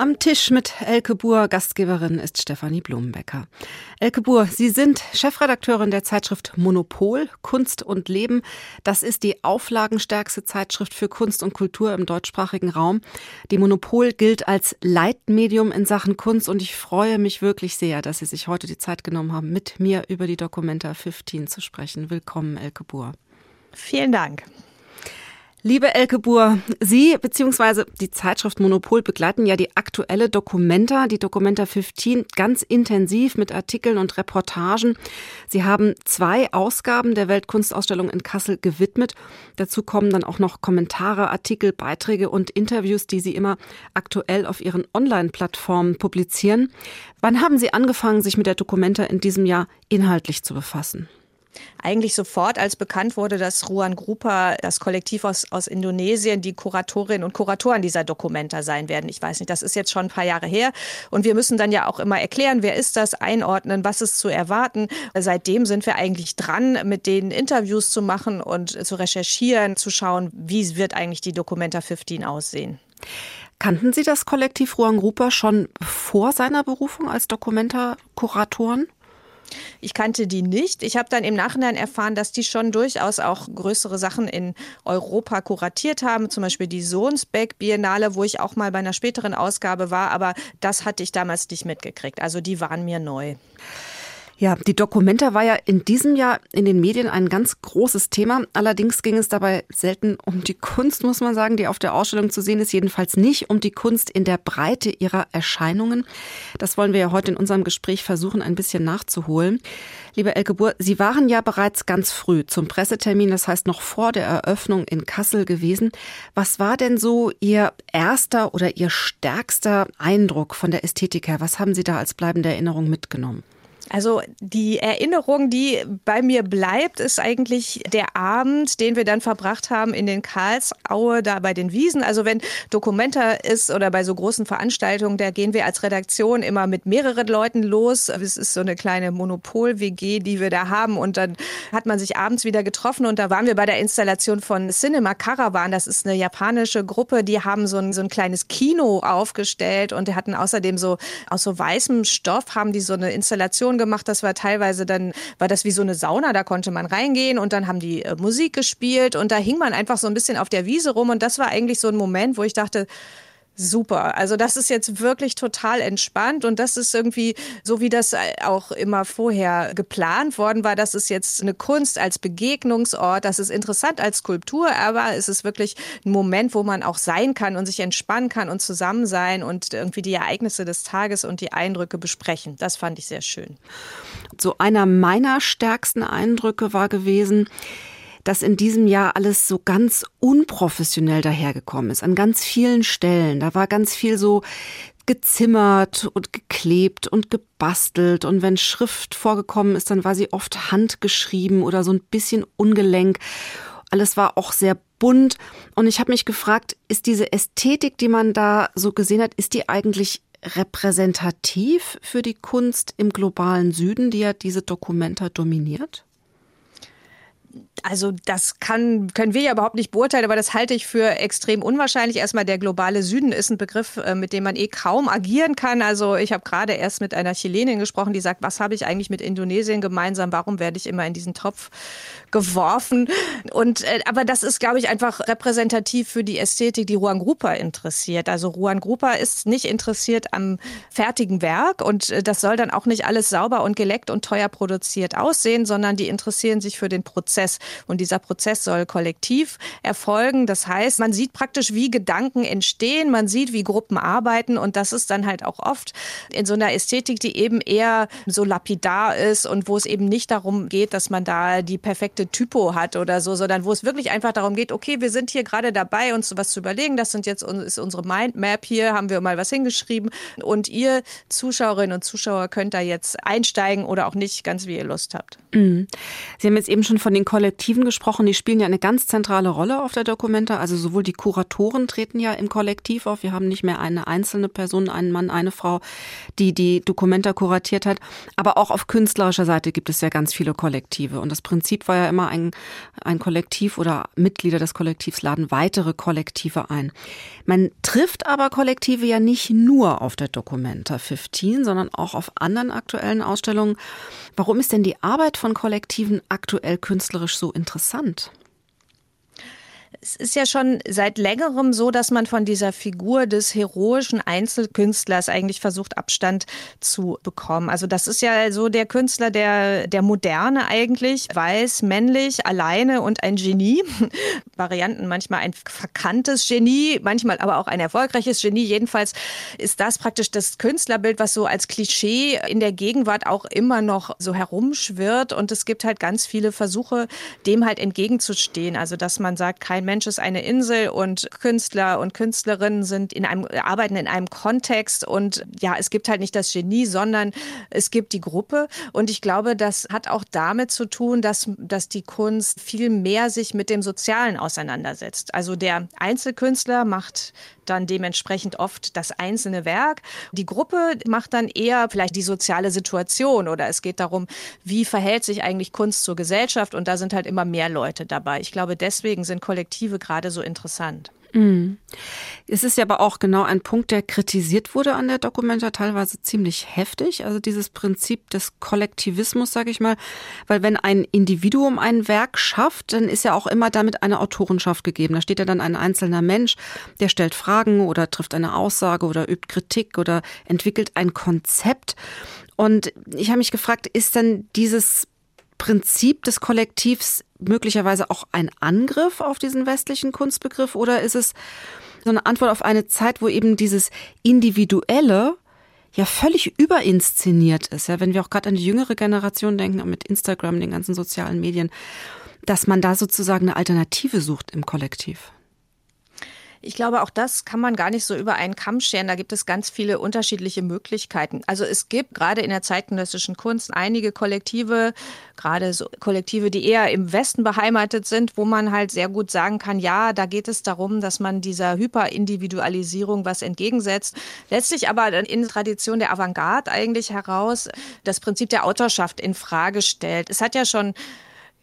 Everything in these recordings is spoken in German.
am Tisch mit Elke Buhr, Gastgeberin ist Stefanie Blumenbecker. Elke Buhr, Sie sind Chefredakteurin der Zeitschrift Monopol, Kunst und Leben. Das ist die auflagenstärkste Zeitschrift für Kunst und Kultur im deutschsprachigen Raum. Die Monopol gilt als Leitmedium in Sachen Kunst und ich freue mich wirklich sehr, dass Sie sich heute die Zeit genommen haben, mit mir über die Documenta 15 zu sprechen. Willkommen, Elke Buhr. Vielen Dank. Liebe Elke Buhr, Sie bzw. die Zeitschrift Monopol begleiten ja die aktuelle Documenta, die Documenta 15, ganz intensiv mit Artikeln und Reportagen. Sie haben zwei Ausgaben der Weltkunstausstellung in Kassel gewidmet. Dazu kommen dann auch noch Kommentare, Artikel, Beiträge und Interviews, die Sie immer aktuell auf Ihren Online-Plattformen publizieren. Wann haben Sie angefangen, sich mit der Documenta in diesem Jahr inhaltlich zu befassen? Eigentlich sofort, als bekannt wurde, dass Ruan Grupa, das Kollektiv aus, aus Indonesien, die Kuratorinnen und Kuratoren dieser Dokumenta sein werden. Ich weiß nicht, das ist jetzt schon ein paar Jahre her. Und wir müssen dann ja auch immer erklären, wer ist das, einordnen, was ist zu erwarten. Seitdem sind wir eigentlich dran, mit denen Interviews zu machen und zu recherchieren, zu schauen, wie wird eigentlich die Dokumenta 15 aussehen. Kannten Sie das Kollektiv Ruan Grupa schon vor seiner Berufung als Dokumenta-Kuratoren? Ich kannte die nicht. Ich habe dann im Nachhinein erfahren, dass die schon durchaus auch größere Sachen in Europa kuratiert haben, zum Beispiel die Sohnsbeck Biennale, wo ich auch mal bei einer späteren Ausgabe war, aber das hatte ich damals nicht mitgekriegt. Also die waren mir neu. Ja, die Dokumenta war ja in diesem Jahr in den Medien ein ganz großes Thema. Allerdings ging es dabei selten um die Kunst, muss man sagen, die auf der Ausstellung zu sehen ist. Jedenfalls nicht um die Kunst in der Breite ihrer Erscheinungen. Das wollen wir ja heute in unserem Gespräch versuchen, ein bisschen nachzuholen. Liebe Elke Buhr, Sie waren ja bereits ganz früh zum Pressetermin, das heißt noch vor der Eröffnung in Kassel gewesen. Was war denn so Ihr erster oder Ihr stärkster Eindruck von der Ästhetik her? Was haben Sie da als bleibende Erinnerung mitgenommen? Also die Erinnerung, die bei mir bleibt, ist eigentlich der Abend, den wir dann verbracht haben in den Karlsaue, da bei den Wiesen. Also wenn Dokumenta ist oder bei so großen Veranstaltungen, da gehen wir als Redaktion immer mit mehreren Leuten los. Es ist so eine kleine Monopol-WG, die wir da haben. Und dann hat man sich abends wieder getroffen und da waren wir bei der Installation von Cinema Caravan. Das ist eine japanische Gruppe, die haben so ein, so ein kleines Kino aufgestellt und die hatten außerdem so aus so weißem Stoff haben die so eine Installation gemacht. Das war teilweise dann, war das wie so eine Sauna, da konnte man reingehen und dann haben die äh, Musik gespielt und da hing man einfach so ein bisschen auf der Wiese rum und das war eigentlich so ein Moment, wo ich dachte, super. Also das ist jetzt wirklich total entspannt und das ist irgendwie so, wie das auch immer vorher geplant worden war. Das ist jetzt eine Kunst als Begegnungsort. Das ist interessant als Skulptur, aber es ist wirklich ein Moment, wo man auch sein kann und sich entspannen kann und zusammen sein und irgendwie die Ereignisse des Tages und die Eindrücke besprechen. Das fand ich sehr schön. So einer meiner stärksten Eindrücke war gewesen, dass in diesem Jahr alles so ganz unprofessionell dahergekommen ist, an ganz vielen Stellen. Da war ganz viel so gezimmert und geklebt und gebastelt und wenn Schrift vorgekommen ist, dann war sie oft handgeschrieben oder so ein bisschen ungelenk. Alles war auch sehr bunt und ich habe mich gefragt, ist diese Ästhetik, die man da so gesehen hat, ist die eigentlich repräsentativ für die Kunst im globalen Süden, die ja diese Dokumenta dominiert? Also das kann, können wir ja überhaupt nicht beurteilen, aber das halte ich für extrem unwahrscheinlich. Erstmal der globale Süden ist ein Begriff, äh, mit dem man eh kaum agieren kann. Also ich habe gerade erst mit einer Chilenin gesprochen, die sagt, was habe ich eigentlich mit Indonesien gemeinsam? Warum werde ich immer in diesen Topf geworfen? Und äh, aber das ist, glaube ich, einfach repräsentativ für die Ästhetik, die Ruan Grupa interessiert. Also Ruan Grupa ist nicht interessiert am fertigen Werk und äh, das soll dann auch nicht alles sauber und geleckt und teuer produziert aussehen, sondern die interessieren sich für den Prozess. Und dieser Prozess soll kollektiv erfolgen. Das heißt, man sieht praktisch, wie Gedanken entstehen, man sieht, wie Gruppen arbeiten und das ist dann halt auch oft in so einer Ästhetik, die eben eher so lapidar ist und wo es eben nicht darum geht, dass man da die perfekte Typo hat oder so, sondern wo es wirklich einfach darum geht, okay, wir sind hier gerade dabei, uns was zu überlegen. Das sind jetzt ist unsere Mindmap hier, haben wir mal was hingeschrieben und ihr Zuschauerinnen und Zuschauer könnt da jetzt einsteigen oder auch nicht, ganz wie ihr Lust habt. Mhm. Sie haben jetzt eben schon von den Kollektiven gesprochen, die spielen ja eine ganz zentrale Rolle auf der Dokumenta. Also sowohl die Kuratoren treten ja im Kollektiv auf. Wir haben nicht mehr eine einzelne Person, einen Mann, eine Frau, die die Dokumenta kuratiert hat. Aber auch auf künstlerischer Seite gibt es ja ganz viele Kollektive. Und das Prinzip war ja immer ein, ein Kollektiv oder Mitglieder des Kollektivs laden weitere Kollektive ein. Man trifft aber Kollektive ja nicht nur auf der Documenta 15, sondern auch auf anderen aktuellen Ausstellungen. Warum ist denn die Arbeit von Kollektiven aktuell künstlerisch so interessant? Es ist ja schon seit längerem so, dass man von dieser Figur des heroischen Einzelkünstlers eigentlich versucht, Abstand zu bekommen. Also das ist ja so der Künstler der, der Moderne eigentlich, weiß, männlich, alleine und ein Genie. Varianten manchmal ein verkanntes Genie, manchmal aber auch ein erfolgreiches Genie. Jedenfalls ist das praktisch das Künstlerbild, was so als Klischee in der Gegenwart auch immer noch so herumschwirrt. Und es gibt halt ganz viele Versuche, dem halt entgegenzustehen. Also dass man sagt, kein Mensch ist eine Insel und Künstler und Künstlerinnen sind in einem, arbeiten in einem Kontext und ja, es gibt halt nicht das Genie, sondern es gibt die Gruppe. Und ich glaube, das hat auch damit zu tun, dass, dass die Kunst viel mehr sich mit dem Sozialen auseinandersetzt. Also der Einzelkünstler macht dann dementsprechend oft das einzelne Werk. Die Gruppe macht dann eher vielleicht die soziale Situation oder es geht darum, wie verhält sich eigentlich Kunst zur Gesellschaft und da sind halt immer mehr Leute dabei. Ich glaube, deswegen sind Kollektive gerade so interessant. Mhm. Es ist ja aber auch genau ein Punkt, der kritisiert wurde an der Dokumenta, teilweise ziemlich heftig. Also dieses Prinzip des Kollektivismus, sage ich mal. Weil wenn ein Individuum ein Werk schafft, dann ist ja auch immer damit eine Autorenschaft gegeben. Da steht ja dann ein einzelner Mensch, der stellt Fragen oder trifft eine Aussage oder übt Kritik oder entwickelt ein Konzept. Und ich habe mich gefragt, ist denn dieses Prinzip des Kollektivs möglicherweise auch ein Angriff auf diesen westlichen Kunstbegriff oder ist es so eine Antwort auf eine Zeit, wo eben dieses Individuelle ja völlig überinszeniert ist, ja, wenn wir auch gerade an die jüngere Generation denken, mit Instagram, den ganzen sozialen Medien, dass man da sozusagen eine Alternative sucht im Kollektiv. Ich glaube, auch das kann man gar nicht so über einen Kamm scheren. Da gibt es ganz viele unterschiedliche Möglichkeiten. Also es gibt gerade in der zeitgenössischen Kunst einige Kollektive, gerade so Kollektive, die eher im Westen beheimatet sind, wo man halt sehr gut sagen kann, ja, da geht es darum, dass man dieser Hyperindividualisierung was entgegensetzt. Letztlich aber in Tradition der Avantgarde eigentlich heraus das Prinzip der Autorschaft in Frage stellt. Es hat ja schon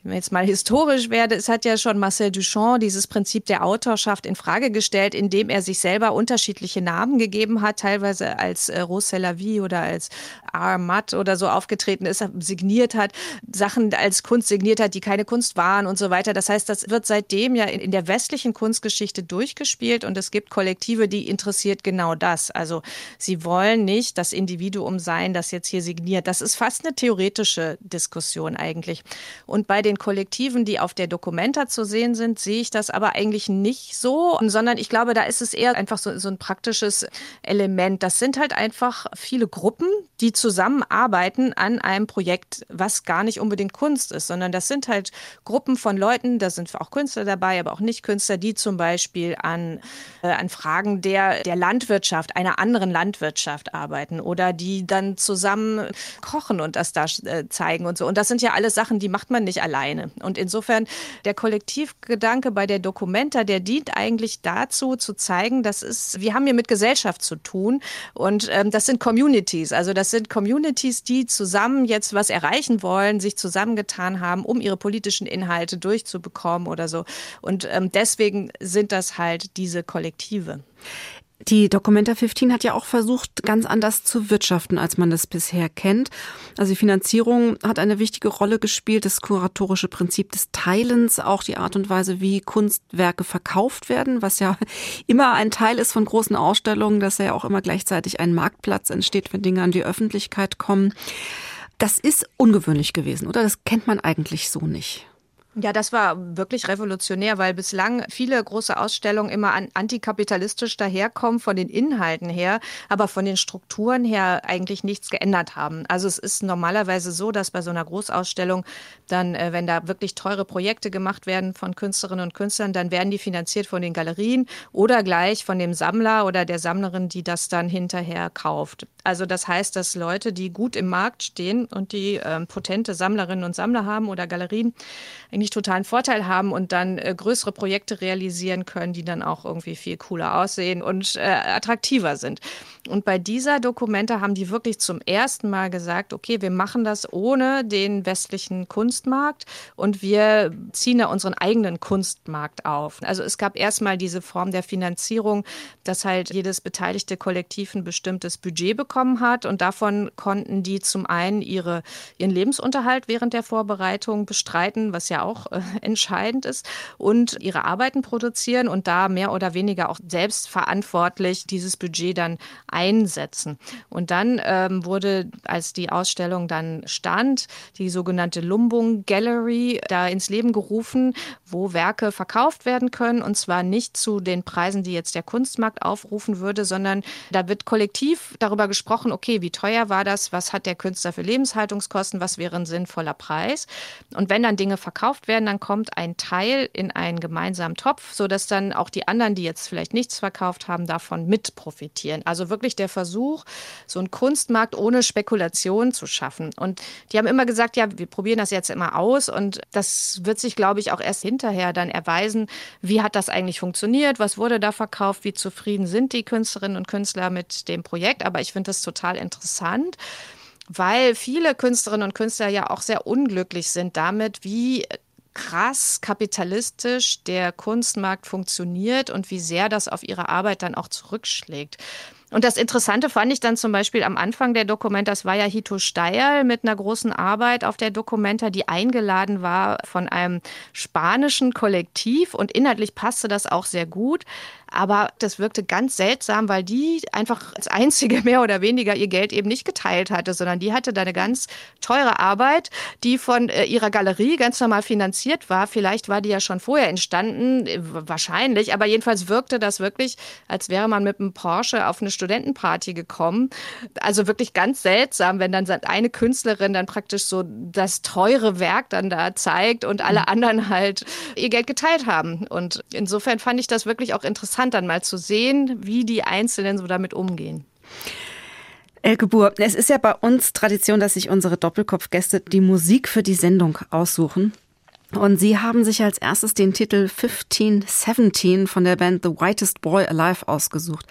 wenn wir jetzt mal historisch werde, es hat ja schon Marcel Duchamp dieses Prinzip der Autorschaft in Frage gestellt, indem er sich selber unterschiedliche Namen gegeben hat, teilweise als äh, Rose Vie oder als Armat oder so aufgetreten ist, signiert hat, Sachen als Kunst signiert hat, die keine Kunst waren und so weiter. Das heißt, das wird seitdem ja in, der westlichen Kunstgeschichte durchgespielt und es gibt Kollektive, die interessiert genau das. Also sie wollen nicht das Individuum sein, das jetzt hier signiert. Das ist fast eine theoretische Diskussion eigentlich. Und bei den Kollektiven, die auf der Dokumenta zu sehen sind, sehe ich das aber eigentlich nicht so, sondern ich glaube, da ist es eher einfach so, so ein praktisches Element. Das sind halt einfach viele Gruppen, die zusammenarbeiten an einem Projekt, was gar nicht unbedingt Kunst ist, sondern das sind halt Gruppen von Leuten, da sind auch Künstler dabei, aber auch Nicht-Künstler, die zum Beispiel an, äh, an Fragen der, der Landwirtschaft, einer anderen Landwirtschaft arbeiten oder die dann zusammen kochen und das da äh, zeigen und so. Und das sind ja alles Sachen, die macht man nicht allein alleine. Und insofern der Kollektivgedanke bei der Documenta, der dient eigentlich dazu, zu zeigen, dass es, wir haben hier mit Gesellschaft zu tun und ähm, das sind Communities. Also das sind Communities, die zusammen jetzt was erreichen wollen, sich zusammengetan haben, um ihre politischen Inhalte durchzubekommen oder so. Und ähm, deswegen sind das halt diese Kollektive. Die Documenta 15 hat ja auch versucht, ganz anders zu wirtschaften, als man das bisher kennt. Also die Finanzierung hat eine wichtige Rolle gespielt, das kuratorische Prinzip des Teilens, auch die Art und Weise, wie Kunstwerke verkauft werden, was ja immer ein Teil ist von großen Ausstellungen, dass ja auch immer gleichzeitig ein Marktplatz entsteht, wenn Dinge an die Öffentlichkeit kommen. Das ist ungewöhnlich gewesen, oder? Das kennt man eigentlich so nicht. Ja, das war wirklich revolutionär, weil bislang viele große Ausstellungen immer an antikapitalistisch daherkommen von den Inhalten her, aber von den Strukturen her eigentlich nichts geändert haben. Also es ist normalerweise so, dass bei so einer Großausstellung dann, äh, wenn da wirklich teure Projekte gemacht werden von Künstlerinnen und Künstlern, dann werden die finanziert von den Galerien oder gleich von dem Sammler oder der Sammlerin, die das dann hinterher kauft. Also das heißt, dass Leute, die gut im Markt stehen und die ähm, potente Sammlerinnen und Sammler haben oder Galerien, eigentlich totalen Vorteil haben und dann äh, größere Projekte realisieren können, die dann auch irgendwie viel cooler aussehen und äh, attraktiver sind. Und bei dieser Dokumente haben die wirklich zum ersten Mal gesagt, okay, wir machen das ohne den westlichen Kunstmarkt und wir ziehen da unseren eigenen Kunstmarkt auf. Also es gab erstmal diese Form der Finanzierung, dass halt jedes beteiligte Kollektiv ein bestimmtes Budget bekommen hat und davon konnten die zum einen ihre, ihren Lebensunterhalt während der Vorbereitung bestreiten, was ja auch äh, entscheidend ist, und ihre Arbeiten produzieren und da mehr oder weniger auch selbstverantwortlich dieses Budget dann einsetzen. Und dann ähm, wurde, als die Ausstellung dann stand, die sogenannte Lumbung Gallery da ins Leben gerufen, wo Werke verkauft werden können und zwar nicht zu den Preisen, die jetzt der Kunstmarkt aufrufen würde, sondern da wird kollektiv darüber gesprochen, okay, wie teuer war das, was hat der Künstler für Lebenshaltungskosten, was wäre ein sinnvoller Preis. Und wenn dann Dinge verkauft werden, dann kommt ein Teil in einen gemeinsamen Topf, sodass dann auch die anderen, die jetzt vielleicht nichts verkauft haben, davon mit profitieren. Also wirklich der Versuch, so einen Kunstmarkt ohne Spekulation zu schaffen. Und die haben immer gesagt, ja, wir probieren das jetzt immer aus und das wird sich, glaube ich, auch erst hinterher dann erweisen, wie hat das eigentlich funktioniert, was wurde da verkauft, wie zufrieden sind die Künstlerinnen und Künstler mit dem Projekt. Aber ich finde das total interessant weil viele Künstlerinnen und Künstler ja auch sehr unglücklich sind damit, wie krass kapitalistisch der Kunstmarkt funktioniert und wie sehr das auf ihre Arbeit dann auch zurückschlägt. Und das Interessante fand ich dann zum Beispiel am Anfang der Dokumenta, das war ja Hito Steyer mit einer großen Arbeit auf der Dokumenta, die eingeladen war von einem spanischen Kollektiv und inhaltlich passte das auch sehr gut. Aber das wirkte ganz seltsam, weil die einfach als einzige mehr oder weniger ihr Geld eben nicht geteilt hatte, sondern die hatte da eine ganz teure Arbeit, die von äh, ihrer Galerie ganz normal finanziert war. Vielleicht war die ja schon vorher entstanden, äh, wahrscheinlich, aber jedenfalls wirkte das wirklich, als wäre man mit einem Porsche auf eine Studentenparty gekommen. Also wirklich ganz seltsam, wenn dann eine Künstlerin dann praktisch so das teure Werk dann da zeigt und alle mhm. anderen halt ihr Geld geteilt haben. Und insofern fand ich das wirklich auch interessant interessant dann mal zu sehen, wie die Einzelnen so damit umgehen. Elke Buhr, es ist ja bei uns Tradition, dass sich unsere Doppelkopfgäste die Musik für die Sendung aussuchen. Und Sie haben sich als erstes den Titel 1517 von der Band The Whitest Boy Alive ausgesucht.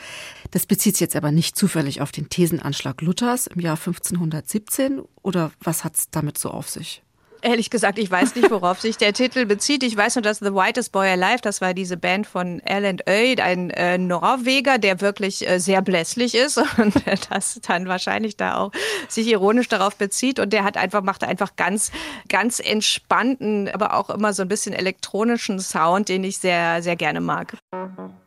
Das bezieht sich jetzt aber nicht zufällig auf den Thesenanschlag Luthers im Jahr 1517 oder was hat es damit so auf sich? Ehrlich gesagt, ich weiß nicht, worauf sich der Titel bezieht. Ich weiß nur, dass The Whitest Boy Alive, das war diese Band von Alan Oyd, ein äh, Norweger, der wirklich äh, sehr blässlich ist und das dann wahrscheinlich da auch sich ironisch darauf bezieht. Und der hat einfach, macht einfach ganz, ganz entspannten, aber auch immer so ein bisschen elektronischen Sound, den ich sehr, sehr gerne mag. We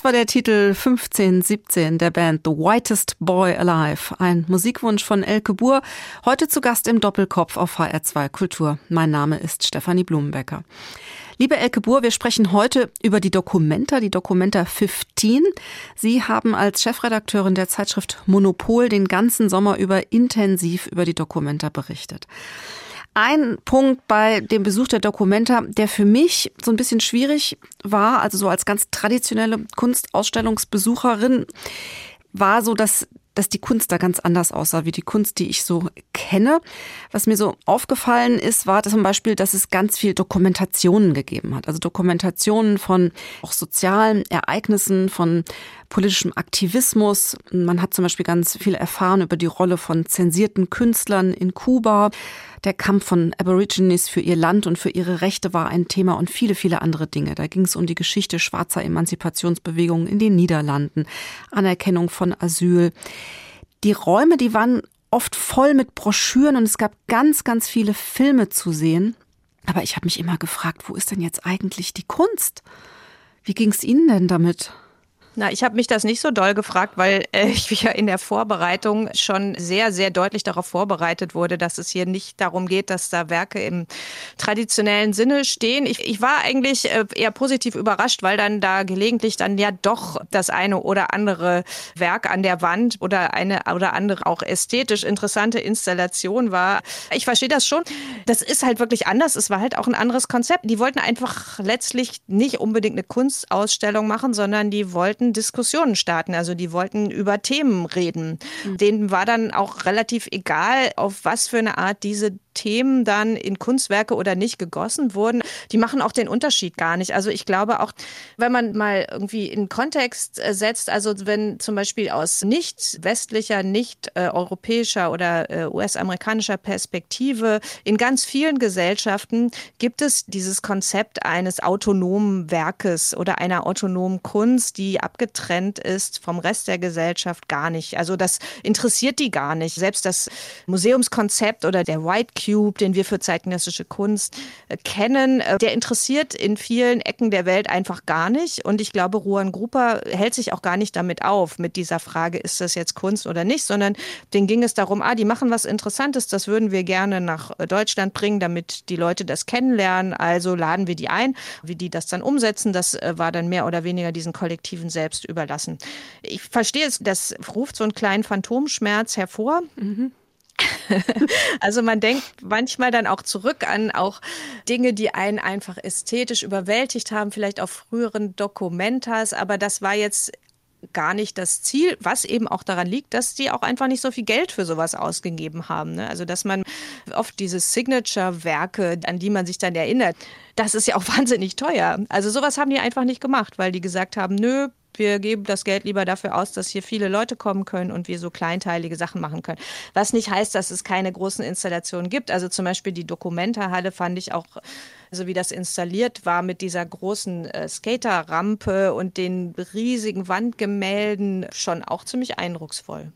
Das war der Titel 1517 der Band The Whitest Boy Alive. Ein Musikwunsch von Elke Buhr. Heute zu Gast im Doppelkopf auf HR2 Kultur. Mein Name ist Stefanie Blumenbecker. Liebe Elke Buhr, wir sprechen heute über die Documenta, die Documenta 15. Sie haben als Chefredakteurin der Zeitschrift Monopol den ganzen Sommer über intensiv über die Documenta berichtet. Ein Punkt bei dem Besuch der Documenta, der für mich so ein bisschen schwierig war, also so als ganz traditionelle Kunstausstellungsbesucherin, war so, dass dass die Kunst da ganz anders aussah, wie die Kunst, die ich so kenne. Was mir so aufgefallen ist, war zum Beispiel, dass es ganz viel Dokumentationen gegeben hat. Also Dokumentationen von auch sozialen Ereignissen, von politischem Aktivismus. Man hat zum Beispiel ganz viel erfahren über die Rolle von zensierten Künstlern in Kuba. Der Kampf von Aborigines für ihr Land und für ihre Rechte war ein Thema und viele, viele andere Dinge. Da ging es um die Geschichte schwarzer Emanzipationsbewegungen in den Niederlanden, Anerkennung von Asyl. Die Räume, die waren oft voll mit Broschüren und es gab ganz, ganz viele Filme zu sehen. Aber ich habe mich immer gefragt, wo ist denn jetzt eigentlich die Kunst? Wie ging es Ihnen denn damit? Na, ich habe mich das nicht so doll gefragt, weil äh, ich ja in der Vorbereitung schon sehr, sehr deutlich darauf vorbereitet wurde, dass es hier nicht darum geht, dass da Werke im traditionellen Sinne stehen. Ich, ich war eigentlich äh, eher positiv überrascht, weil dann da gelegentlich dann ja doch das eine oder andere Werk an der Wand oder eine oder andere auch ästhetisch interessante Installation war. Ich verstehe das schon. Das ist halt wirklich anders. Es war halt auch ein anderes Konzept. Die wollten einfach letztlich nicht unbedingt eine Kunstausstellung machen, sondern die wollten wollten Diskussionen starten. Also die wollten über Themen reden. Mhm. Denen war dann auch relativ egal, auf was für eine Art diese Themen dann in Kunstwerke oder nicht gegossen wurden, die machen auch den Unterschied gar nicht. Also ich glaube auch, wenn man mal irgendwie in Kontext äh, setzt, also wenn zum Beispiel aus nicht westlicher, nicht äh, europäischer oder äh, US-amerikanischer Perspektive in ganz vielen Gesellschaften gibt es dieses Konzept eines autonomen Werkes oder einer autonomen Kunst, die abgetrennt ist vom Rest der Gesellschaft gar nicht. Also das interessiert die gar nicht. Selbst das Museumskonzept oder der White Cube, den wir für zeitgenössische Kunst äh, kennen, äh, der interessiert in vielen Ecken der Welt einfach gar nicht. Und ich glaube, Ruan Gruber hält sich auch gar nicht damit auf, mit dieser Frage, ist das jetzt Kunst oder nicht, sondern denen ging es darum, ah, die machen was Interessantes, das würden wir gerne nach äh, Deutschland bringen, damit die Leute das kennenlernen. Also laden wir die ein. Wie die das dann umsetzen, das war dann mehr oder weniger diesen Kollektiven selbst überlassen. Ich verstehe es, das ruft so einen kleinen Phantomschmerz hervor. Mhm. also man denkt manchmal dann auch zurück an auch Dinge, die einen einfach ästhetisch überwältigt haben, vielleicht auf früheren Dokumentas, aber das war jetzt gar nicht das Ziel, was eben auch daran liegt, dass die auch einfach nicht so viel Geld für sowas ausgegeben haben. Ne? Also dass man oft diese Signature-Werke, an die man sich dann erinnert, das ist ja auch wahnsinnig teuer. Also sowas haben die einfach nicht gemacht, weil die gesagt haben, nö, wir geben das Geld lieber dafür aus, dass hier viele Leute kommen können und wir so kleinteilige Sachen machen können. Was nicht heißt, dass es keine großen Installationen gibt. Also zum Beispiel die Documenta-Halle fand ich auch, also wie das installiert war mit dieser großen äh, Skaterrampe und den riesigen Wandgemälden, schon auch ziemlich eindrucksvoll.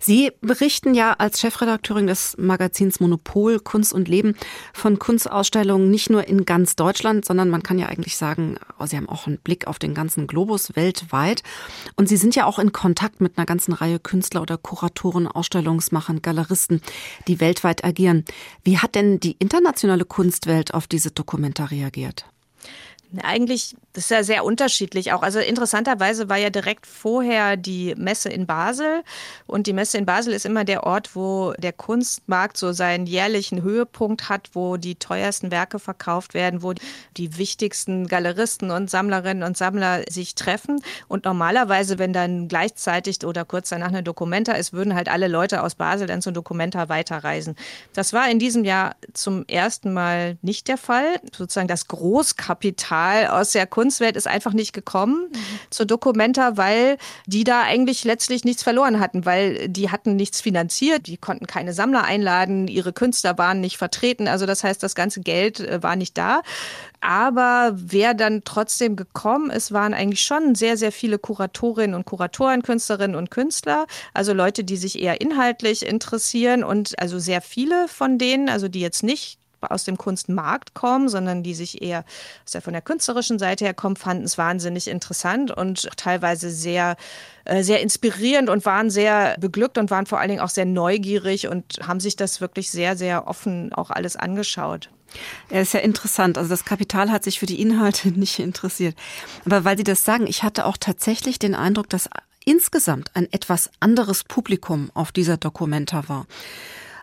Sie berichten ja als Chefredakteurin des Magazins Monopol Kunst und Leben von Kunstausstellungen nicht nur in ganz Deutschland, sondern man kann ja eigentlich sagen, oh, Sie haben auch einen Blick auf den ganzen Globus weltweit. Und Sie sind ja auch in Kontakt mit einer ganzen Reihe Künstler oder Kuratoren, Ausstellungsmachern, Galeristen, die weltweit agieren. Wie hat denn die internationale Kunstwelt auf diese Dokumenta reagiert? Eigentlich das ist ja sehr unterschiedlich auch. Also interessanterweise war ja direkt vorher die Messe in Basel und die Messe in Basel ist immer der Ort, wo der Kunstmarkt so seinen jährlichen Höhepunkt hat, wo die teuersten Werke verkauft werden, wo die wichtigsten Galeristen und Sammlerinnen und Sammler sich treffen. Und normalerweise, wenn dann gleichzeitig oder kurz danach eine Dokumenta ist, würden halt alle Leute aus Basel dann zur Dokumenta weiterreisen. Das war in diesem Jahr zum ersten Mal nicht der Fall. Sozusagen das Großkapital aus der Kunst Kunstwelt ist einfach nicht gekommen mhm. zur Documenta, weil die da eigentlich letztlich nichts verloren hatten, weil die hatten nichts finanziert, die konnten keine Sammler einladen, ihre Künstler waren nicht vertreten. Also das heißt, das ganze Geld äh, war nicht da. Aber wer dann trotzdem gekommen ist, waren eigentlich schon sehr, sehr viele Kuratorinnen und Kuratoren, Künstlerinnen und Künstler. Also Leute, die sich eher inhaltlich interessieren und also sehr viele von denen, also die jetzt nicht aus dem Kunstmarkt kommen, sondern die sich eher aus von der künstlerischen Seite her kommen, fanden es wahnsinnig interessant und teilweise sehr, äh, sehr inspirierend und waren sehr beglückt und waren vor allen Dingen auch sehr neugierig und haben sich das wirklich sehr, sehr offen auch alles angeschaut. Ja, ist ja interessant. Also das Kapital hat sich für die Inhalte nicht interessiert. Aber weil Sie das sagen, ich hatte auch tatsächlich den Eindruck, dass insgesamt ein etwas anderes Publikum auf dieser Dokumenta war.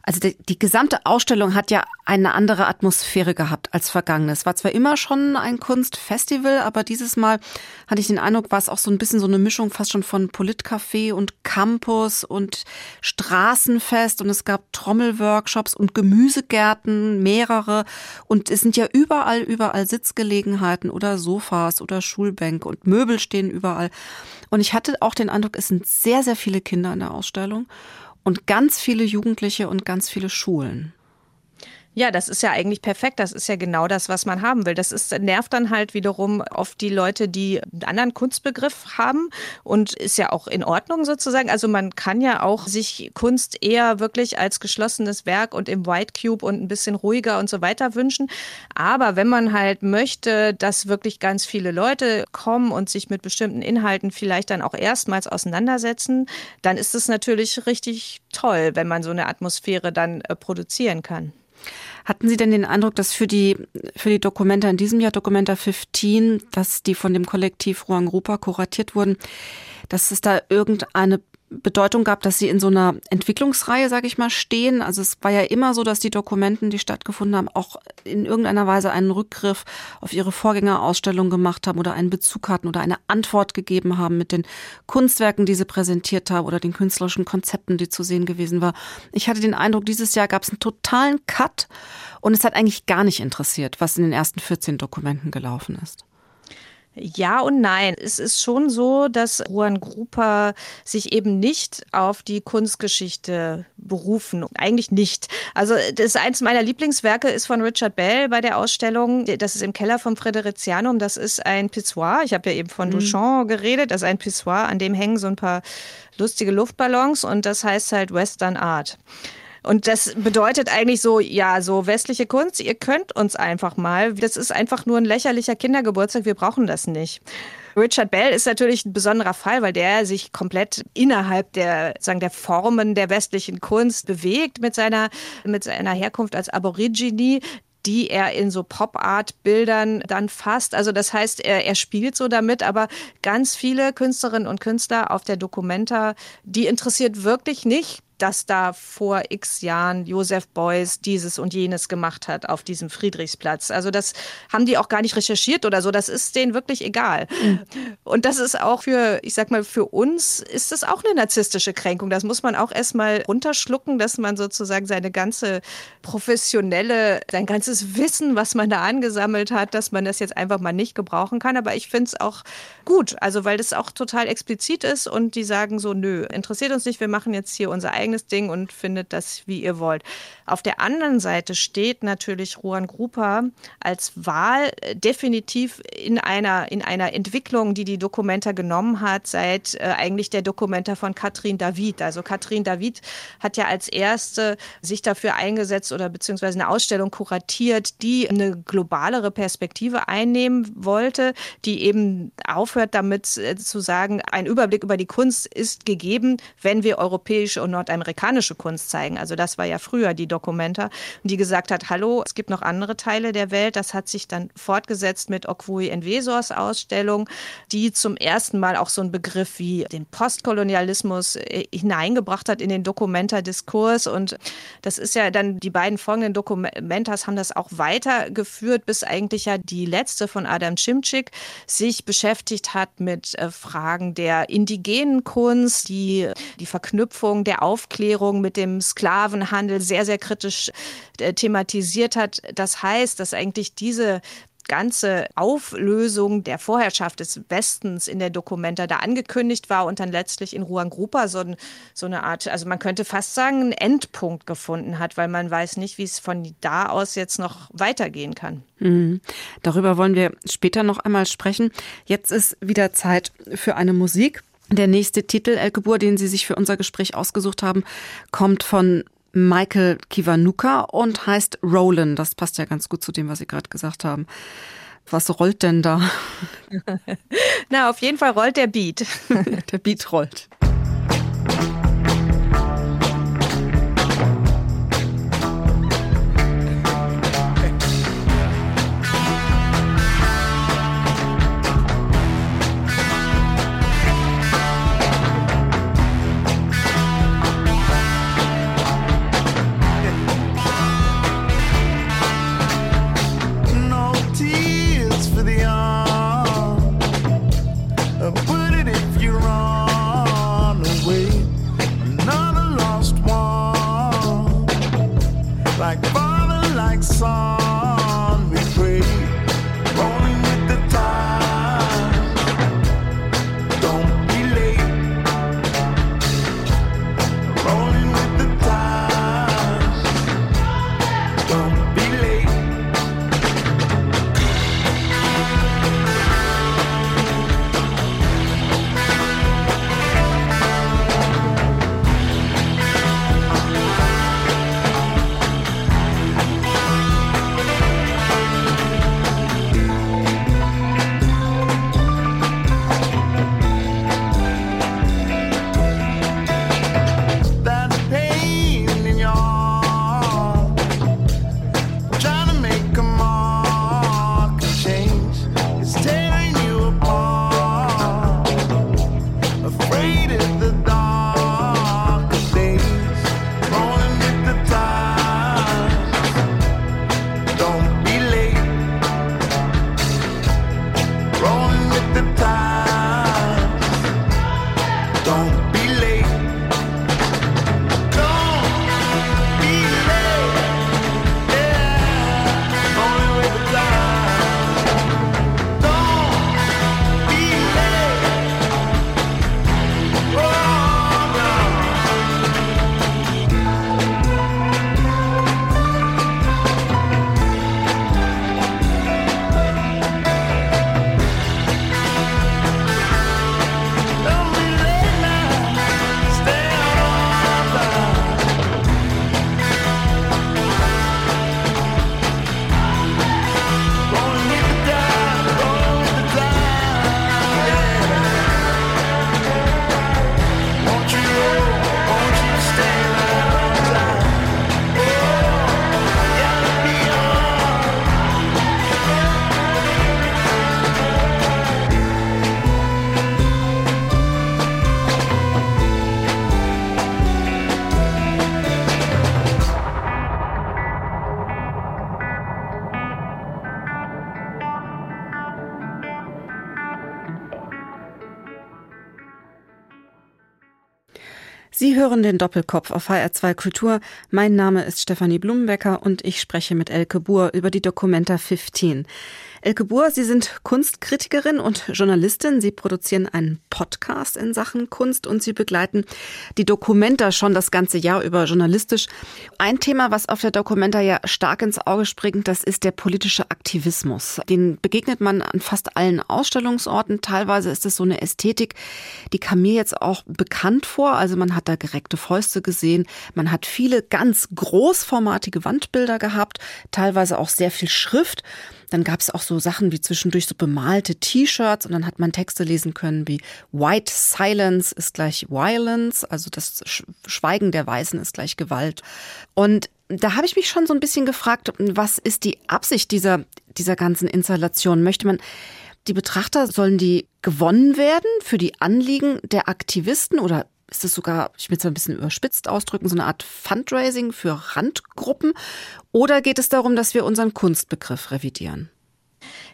Also die, die, gesamte Ausstellung hat ja eine andere Atmosphäre gehabt als vergangenes. War zwar immer schon ein Kunstfestival, aber dieses Mal hatte ich den Eindruck, war es auch so ein bisschen so eine Mischung fast schon von Politcafé und Campus und Straßenfest und es gab Trommelworkshops und Gemüsegärten, mehrere und es sind ja überall, überall Sitzgelegenheiten oder Sofas oder Schulbänke und Möbel stehen überall. Und ich hatte auch den Eindruck, es sind sehr, sehr viele Kinder in der Ausstellung und ganz viele Jugendliche und ganz viele Schulen. Ja, das ist ja eigentlich perfekt. Das ist ja genau das, was man haben will. Das ist, nervt dann halt wiederum oft die Leute, die einen anderen Kunstbegriff haben und ist ja auch in Ordnung sozusagen. Also man kann ja auch sich Kunst eher wirklich als geschlossenes Werk und im White Cube und ein bisschen ruhiger und so weiter wünschen. Aber wenn man halt möchte, dass wirklich ganz viele Leute kommen und sich mit bestimmten Inhalten vielleicht dann auch erstmals auseinandersetzen, dann ist es natürlich richtig toll, wenn man so eine Atmosphäre dann äh, produzieren kann. Hatten Sie denn den Eindruck, dass für die, für die Dokumenta in diesem Jahr, Dokumenta 15, dass die von dem Kollektiv Ruang Rupa kuratiert wurden, dass es da irgendeine Bedeutung gab, dass sie in so einer Entwicklungsreihe, sage ich mal, stehen. Also es war ja immer so, dass die Dokumenten, die stattgefunden haben, auch in irgendeiner Weise einen Rückgriff auf ihre Vorgängerausstellung gemacht haben oder einen Bezug hatten oder eine Antwort gegeben haben mit den Kunstwerken, die sie präsentiert haben oder den künstlerischen Konzepten, die zu sehen gewesen war. Ich hatte den Eindruck, dieses Jahr gab es einen totalen Cut und es hat eigentlich gar nicht interessiert, was in den ersten 14 Dokumenten gelaufen ist. Ja und nein. Es ist schon so, dass Juan Grupa sich eben nicht auf die Kunstgeschichte berufen. Eigentlich nicht. Also das eins meiner Lieblingswerke ist von Richard Bell bei der Ausstellung. Das ist im Keller vom Friderizianum. Das ist ein Pissoir. Ich habe ja eben von mhm. Duchamp geredet. Das ist ein Pissoir, an dem hängen so ein paar lustige Luftballons und das heißt halt Western Art. Und das bedeutet eigentlich so, ja, so westliche Kunst, ihr könnt uns einfach mal. Das ist einfach nur ein lächerlicher Kindergeburtstag, wir brauchen das nicht. Richard Bell ist natürlich ein besonderer Fall, weil der sich komplett innerhalb der, sagen, der Formen der westlichen Kunst bewegt mit seiner, mit seiner Herkunft als Aborigine die er in so Pop-Art-Bildern dann fasst. Also das heißt, er, er spielt so damit, aber ganz viele Künstlerinnen und Künstler auf der Documenta, die interessiert wirklich nicht dass da vor x Jahren Josef Beuys dieses und jenes gemacht hat auf diesem Friedrichsplatz. Also das haben die auch gar nicht recherchiert oder so. Das ist denen wirklich egal. Mhm. Und das ist auch für, ich sag mal, für uns ist das auch eine narzisstische Kränkung. Das muss man auch erstmal runterschlucken, dass man sozusagen seine ganze professionelle, sein ganzes Wissen, was man da angesammelt hat, dass man das jetzt einfach mal nicht gebrauchen kann. Aber ich finde es auch gut, also weil das auch total explizit ist und die sagen so, nö, interessiert uns nicht, wir machen jetzt hier unser eigenes eigenes Ding und findet das, wie ihr wollt. Auf der anderen Seite steht natürlich Ruan Grupa als Wahl äh, definitiv in einer, in einer Entwicklung, die die Dokumenta genommen hat, seit äh, eigentlich der Dokumenta von Katrin David. Also Katrin David hat ja als erste sich dafür eingesetzt oder beziehungsweise eine Ausstellung kuratiert, die eine globalere Perspektive einnehmen wollte, die eben aufhört damit äh, zu sagen, ein Überblick über die Kunst ist gegeben, wenn wir europäische und nordamerikanische amerikanische Kunst zeigen. Also das war ja früher die Dokumenta, die gesagt hat, hallo, es gibt noch andere Teile der Welt. Das hat sich dann fortgesetzt mit Okwui Envesors Ausstellung, die zum ersten Mal auch so einen Begriff wie den Postkolonialismus äh, hineingebracht hat in den Dokumenta-Diskurs. Und das ist ja dann, die beiden folgenden Dokumentas haben das auch weitergeführt, bis eigentlich ja die letzte von Adam Chimczyk sich beschäftigt hat mit äh, Fragen der indigenen Kunst, die, die Verknüpfung der Aufmerksamkeit Aufklärung mit dem Sklavenhandel sehr, sehr kritisch äh, thematisiert hat. Das heißt, dass eigentlich diese ganze Auflösung der Vorherrschaft des Westens in der Dokumenta da angekündigt war und dann letztlich in Ruangrupa so, so eine Art, also man könnte fast sagen, einen Endpunkt gefunden hat, weil man weiß nicht, wie es von da aus jetzt noch weitergehen kann. Mhm. Darüber wollen wir später noch einmal sprechen. Jetzt ist wieder Zeit für eine Musik. Der nächste Titel, Elke Buhr, den Sie sich für unser Gespräch ausgesucht haben, kommt von Michael Kiwanuka und heißt Roland. Das passt ja ganz gut zu dem, was Sie gerade gesagt haben. Was rollt denn da? Na, auf jeden Fall rollt der Beat. der Beat rollt. Sie hören den Doppelkopf auf HR2 Kultur. Mein Name ist Stefanie Blumenbecker und ich spreche mit Elke Buhr über die Documenta 15. Elke Buhr, Sie sind Kunstkritikerin und Journalistin. Sie produzieren einen Podcast in Sachen Kunst und Sie begleiten die Dokumenta schon das ganze Jahr über journalistisch. Ein Thema, was auf der Dokumenta ja stark ins Auge springt, das ist der politische Aktivismus. Den begegnet man an fast allen Ausstellungsorten. Teilweise ist es so eine Ästhetik, die kam mir jetzt auch bekannt vor. Also man hat da gereckte Fäuste gesehen. Man hat viele ganz großformatige Wandbilder gehabt, teilweise auch sehr viel Schrift. Dann gab es auch so Sachen wie zwischendurch so bemalte T-Shirts und dann hat man Texte lesen können wie White Silence ist gleich Violence, also das Schweigen der Weißen ist gleich Gewalt. Und da habe ich mich schon so ein bisschen gefragt, was ist die Absicht dieser, dieser ganzen Installation? Möchte man die Betrachter, sollen die gewonnen werden für die Anliegen der Aktivisten oder ist es sogar, ich will es ein bisschen überspitzt ausdrücken, so eine Art Fundraising für Randgruppen? Oder geht es darum, dass wir unseren Kunstbegriff revidieren?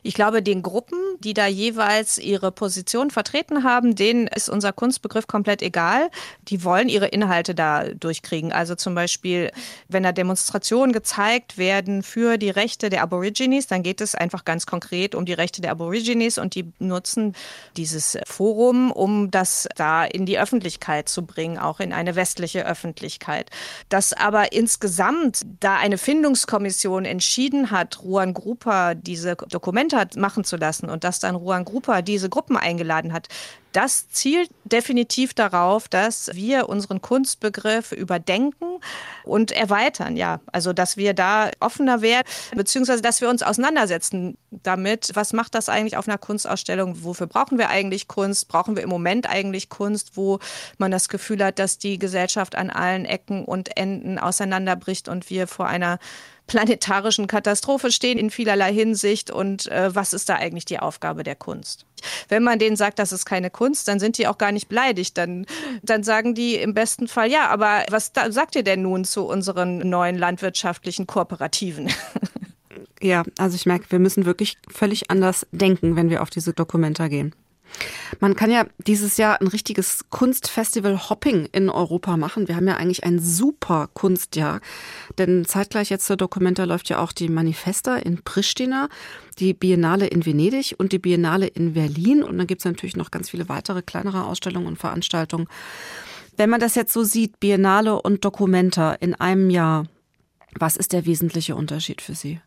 Ich glaube, den Gruppen, die da jeweils ihre Position vertreten haben, denen ist unser Kunstbegriff komplett egal. Die wollen ihre Inhalte da durchkriegen. Also zum Beispiel, wenn da Demonstrationen gezeigt werden für die Rechte der Aborigines, dann geht es einfach ganz konkret um die Rechte der Aborigines und die nutzen dieses Forum, um das da in die Öffentlichkeit zu bringen, auch in eine westliche Öffentlichkeit. Dass aber insgesamt da eine Findungskommission entschieden hat, Ruan Grupa diese Dokumente Dokumenta machen zu lassen und dass dann Ruan Grupa diese Gruppen eingeladen hat, das zielt definitiv darauf, dass wir unseren Kunstbegriff überdenken und erweitern, ja. Also, dass wir da offener werden, beziehungsweise, dass wir uns auseinandersetzen damit, was macht das eigentlich auf einer Kunstausstellung? Wofür brauchen wir eigentlich Kunst? Brauchen wir im Moment eigentlich Kunst, wo man das Gefühl hat, dass die Gesellschaft an allen Ecken und Enden auseinanderbricht und wir vor einer planetarischen Katastrophe stehen in vielerlei Hinsicht und äh, was ist da eigentlich die Aufgabe der Kunst? Wenn man denen sagt, das ist keine Kunst, dann sind die auch gar nicht beleidigt. Dann, dann sagen die im besten Fall, ja, aber was da, sagt ihr denn nun zu unseren neuen landwirtschaftlichen Kooperativen? Ja, also ich merke, wir müssen wirklich völlig anders denken, wenn wir auf diese Dokumenta gehen. Man kann ja dieses Jahr ein richtiges Kunstfestival Hopping in Europa machen. Wir haben ja eigentlich ein super Kunstjahr. Denn zeitgleich jetzt zur Dokumenta läuft ja auch die Manifesta in Pristina, die Biennale in Venedig und die Biennale in Berlin. Und dann gibt es natürlich noch ganz viele weitere kleinere Ausstellungen und Veranstaltungen. Wenn man das jetzt so sieht, Biennale und Dokumenta in einem Jahr, was ist der wesentliche Unterschied für Sie?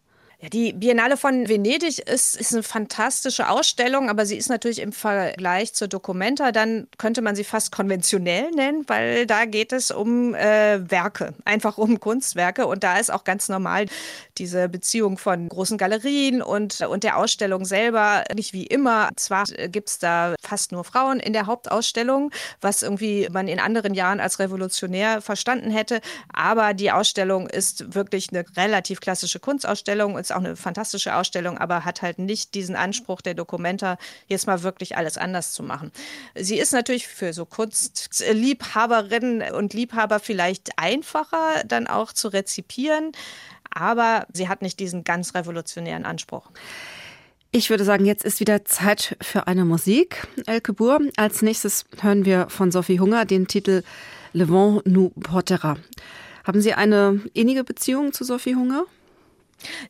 Ja, die Biennale von Venedig ist, ist eine fantastische Ausstellung, aber sie ist natürlich im Vergleich zur Documenta, dann könnte man sie fast konventionell nennen, weil da geht es um äh, Werke, einfach um Kunstwerke. Und da ist auch ganz normal diese Beziehung von großen Galerien und, und der Ausstellung selber nicht wie immer. Zwar gibt es da fast nur Frauen in der Hauptausstellung, was irgendwie man in anderen Jahren als revolutionär verstanden hätte, aber die Ausstellung ist wirklich eine relativ klassische Kunstausstellung. Ist auch eine fantastische Ausstellung, aber hat halt nicht diesen Anspruch der Dokumenta, jetzt mal wirklich alles anders zu machen. Sie ist natürlich für so Kunstliebhaberinnen und Liebhaber vielleicht einfacher dann auch zu rezipieren, aber sie hat nicht diesen ganz revolutionären Anspruch. Ich würde sagen, jetzt ist wieder Zeit für eine Musik. Elke Buhr. Als nächstes hören wir von Sophie Hunger den Titel Le Vent nous portera. Haben Sie eine innige Beziehung zu Sophie Hunger?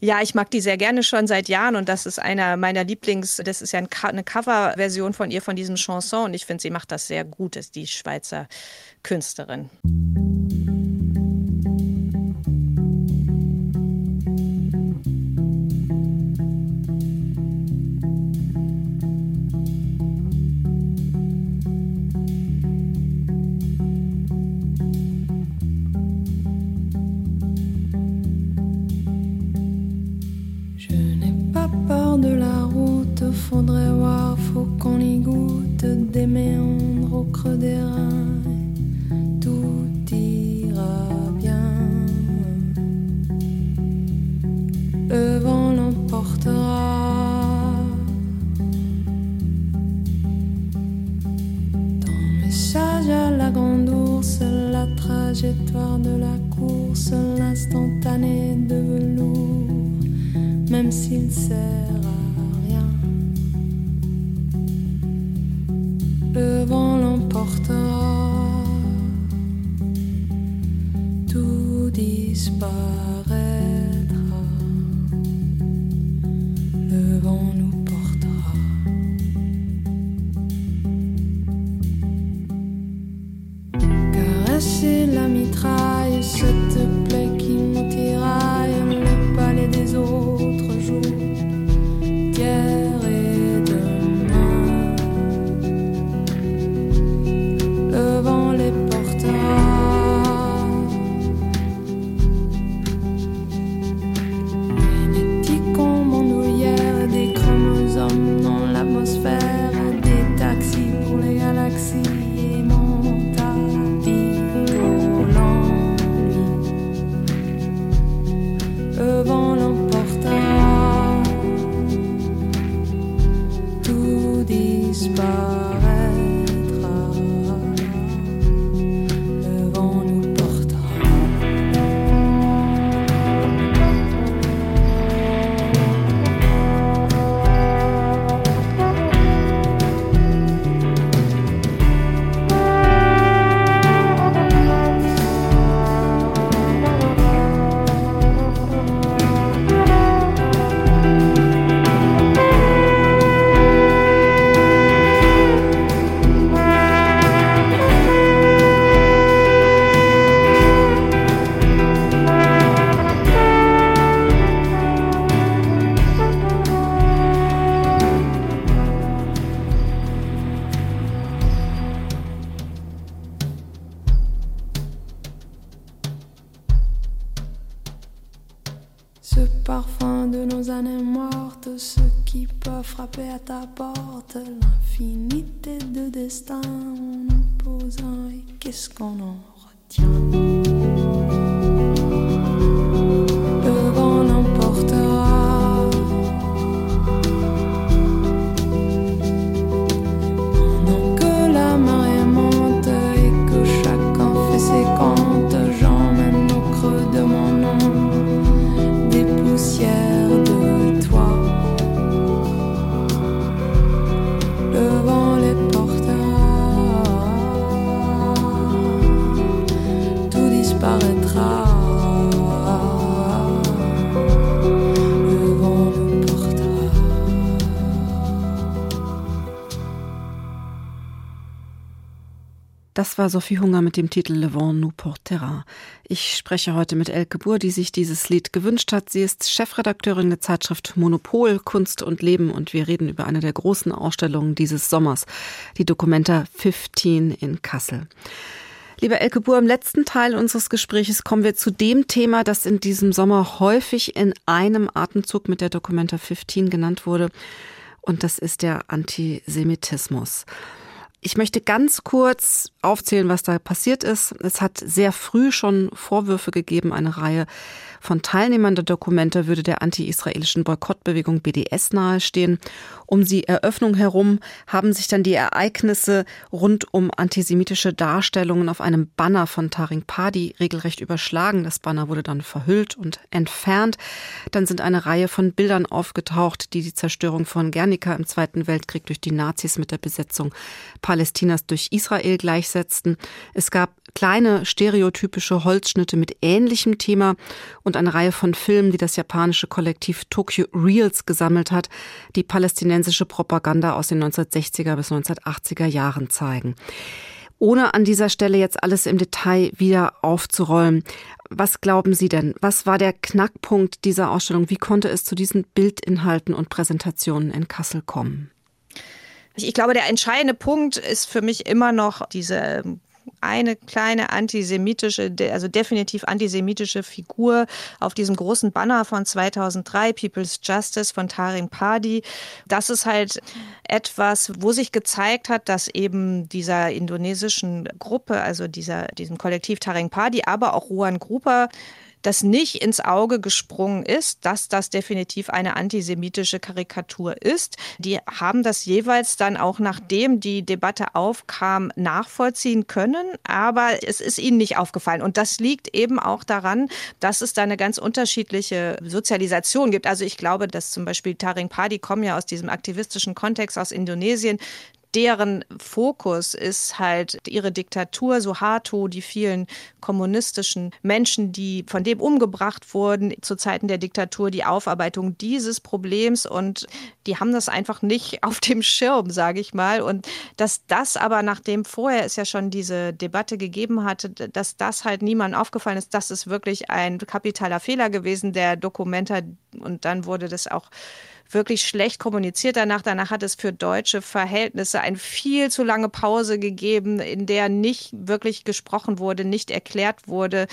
Ja, ich mag die sehr gerne schon seit Jahren und das ist einer meiner Lieblings, das ist ja eine Coverversion von ihr, von diesem Chanson und ich finde, sie macht das sehr gut, ist die Schweizer Künstlerin. Faudrait voir, faut qu'on y goûte des méandres au creux des reins. Tout ira bien. Le vent l'emportera. Ton message à la grande ours, la trajectoire de la course, l'instantané de velours, même s'il sert à le vent l'emportera, tout disparaîtra. À ta porte, l'infinité de destin en opposant et qu'est-ce qu'on en retient? War Sophie Hunger mit dem Titel Le Vent nous portera. Ich spreche heute mit Elke Buhr, die sich dieses Lied gewünscht hat. Sie ist Chefredakteurin der Zeitschrift Monopol, Kunst und Leben und wir reden über eine der großen Ausstellungen dieses Sommers, die Documenta 15 in Kassel. Lieber Elke Buhr, im letzten Teil unseres Gespräches kommen wir zu dem Thema, das in diesem Sommer häufig in einem Atemzug mit der Documenta 15 genannt wurde. Und das ist der Antisemitismus. Ich möchte ganz kurz aufzählen, was da passiert ist. Es hat sehr früh schon Vorwürfe gegeben, eine Reihe von Teilnehmern der Dokumente würde der anti-israelischen Boykottbewegung BDS nahestehen. Um die Eröffnung herum haben sich dann die Ereignisse rund um antisemitische Darstellungen auf einem Banner von Taring Padi regelrecht überschlagen. Das Banner wurde dann verhüllt und entfernt. Dann sind eine Reihe von Bildern aufgetaucht, die die Zerstörung von Guernica im Zweiten Weltkrieg durch die Nazis mit der Besetzung Palästinas durch Israel gleichsetzten. Es gab kleine stereotypische Holzschnitte mit ähnlichem Thema und eine Reihe von Filmen, die das japanische Kollektiv Tokyo Reels gesammelt hat, die palästinensische Propaganda aus den 1960er bis 1980er Jahren zeigen. Ohne an dieser Stelle jetzt alles im Detail wieder aufzurollen, was glauben Sie denn? Was war der Knackpunkt dieser Ausstellung? Wie konnte es zu diesen Bildinhalten und Präsentationen in Kassel kommen? Ich glaube, der entscheidende Punkt ist für mich immer noch diese eine kleine antisemitische, also definitiv antisemitische Figur auf diesem großen Banner von 2003, People's Justice von Tarim Padi. Das ist halt etwas, wo sich gezeigt hat, dass eben dieser indonesischen Gruppe, also dieser, diesem Kollektiv Taring Padi, aber auch Ruan Grupa, das nicht ins Auge gesprungen ist, dass das definitiv eine antisemitische Karikatur ist. Die haben das jeweils dann auch, nachdem die Debatte aufkam, nachvollziehen können, aber es ist ihnen nicht aufgefallen. Und das liegt eben auch daran, dass es da eine ganz unterschiedliche Sozialisation gibt. Also ich glaube, dass zum Beispiel Taring Padi kommen ja aus diesem aktivistischen Kontext aus Indonesien deren Fokus ist halt ihre Diktatur, Suharto, die vielen kommunistischen Menschen, die von dem umgebracht wurden zu Zeiten der Diktatur, die Aufarbeitung dieses Problems und die haben das einfach nicht auf dem Schirm, sage ich mal. Und dass das aber, nachdem vorher es ja schon diese Debatte gegeben hatte, dass das halt niemandem aufgefallen ist, das ist wirklich ein kapitaler Fehler gewesen, der Dokumenta. Und dann wurde das auch wirklich schlecht kommuniziert danach. Danach hat es für deutsche Verhältnisse eine viel zu lange Pause gegeben, in der nicht wirklich gesprochen wurde, nicht erklärt wurde,